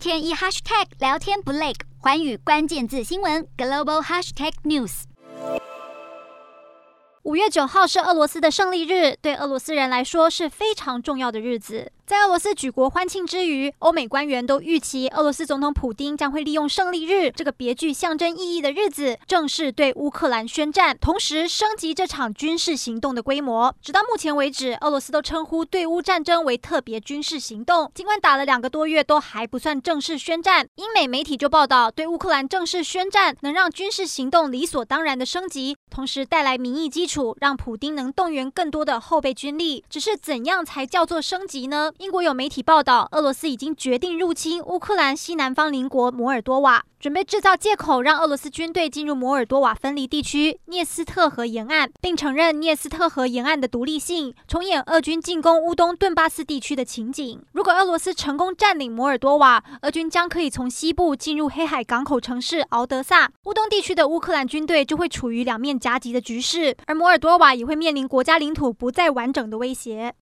天一 hashtag 聊天不累，环宇关键字新闻 global hashtag news。五月九号是俄罗斯的胜利日，对俄罗斯人来说是非常重要的日子。在俄罗斯举国欢庆之余，欧美官员都预期俄罗斯总统普丁将会利用胜利日这个别具象征意义的日子，正式对乌克兰宣战，同时升级这场军事行动的规模。直到目前为止，俄罗斯都称呼对乌战争为特别军事行动。尽管打了两个多月，都还不算正式宣战。英美媒体就报道，对乌克兰正式宣战，能让军事行动理所当然的升级，同时带来民意基础，让普丁能动员更多的后备军力。只是怎样才叫做升级呢？英国有媒体报道，俄罗斯已经决定入侵乌克兰西南方邻国摩尔多瓦，准备制造借口让俄罗斯军队进入摩尔多瓦分离地区涅斯特河沿岸，并承认聂斯特河沿岸的独立性，重演俄军进攻乌东顿巴斯地区的情景。如果俄罗斯成功占领摩尔多瓦，俄军将可以从西部进入黑海港口城市敖德萨，乌东地区的乌克兰军队就会处于两面夹击的局势，而摩尔多瓦也会面临国家领土不再完整的威胁。